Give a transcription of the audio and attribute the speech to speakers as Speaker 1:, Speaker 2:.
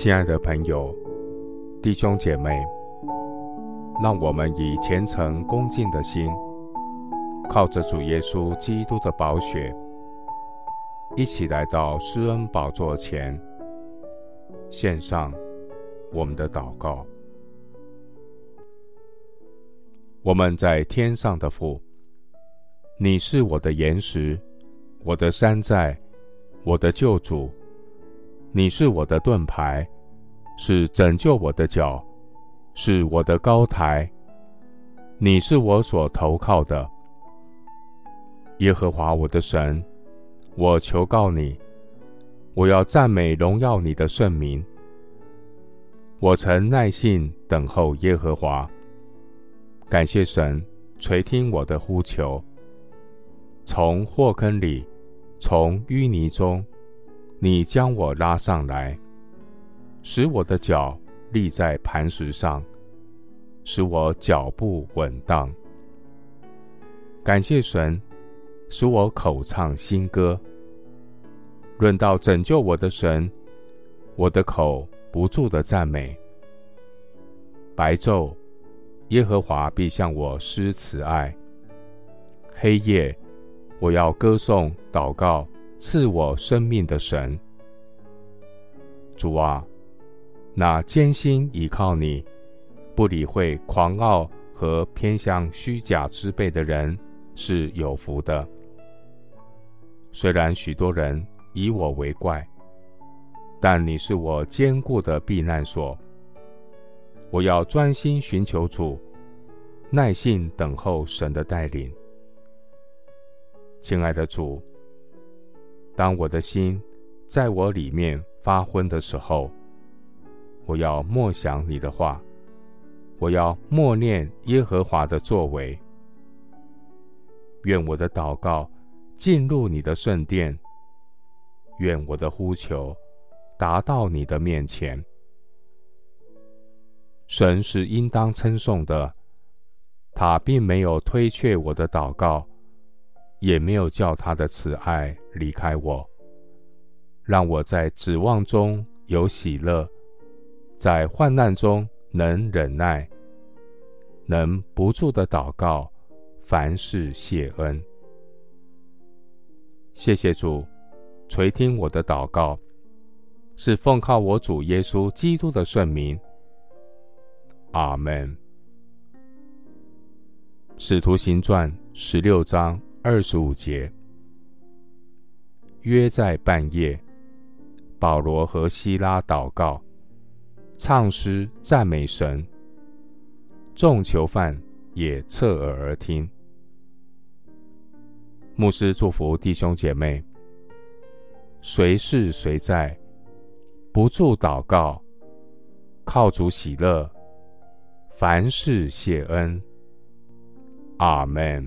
Speaker 1: 亲爱的朋友、弟兄姐妹，让我们以虔诚恭敬的心，靠着主耶稣基督的宝血，一起来到施恩宝座前，献上我们的祷告。我们在天上的父，你是我的岩石，我的山寨，我的救主。你是我的盾牌，是拯救我的脚，是我的高台。你是我所投靠的，耶和华我的神。我求告你，我要赞美荣耀你的圣名。我曾耐心等候耶和华，感谢神垂听我的呼求。从祸坑里，从淤泥中。你将我拉上来，使我的脚立在磐石上，使我脚步稳当。感谢神，使我口唱新歌。论到拯救我的神，我的口不住的赞美。白昼，耶和华必向我施慈爱；黑夜，我要歌颂祷告。赐我生命的神，主啊，那艰辛倚靠你、不理会狂傲和偏向虚假之辈的人是有福的。虽然许多人以我为怪，但你是我坚固的避难所。我要专心寻求主，耐心等候神的带领。亲爱的主。当我的心在我里面发昏的时候，我要默想你的话，我要默念耶和华的作为。愿我的祷告进入你的圣殿，愿我的呼求达到你的面前。神是应当称颂的，他并没有推却我的祷告。也没有叫他的慈爱离开我，让我在指望中有喜乐，在患难中能忍耐，能不住的祷告，凡事谢恩。谢谢主垂听我的祷告，是奉靠我主耶稣基督的圣名。阿门。使徒行传十六章。二十五节，约在半夜，保罗和西拉祷告，唱诗赞美神。众囚犯也侧耳而听。牧师祝福弟兄姐妹，随是随在，不住祷告，靠主喜乐，凡事谢恩。阿门。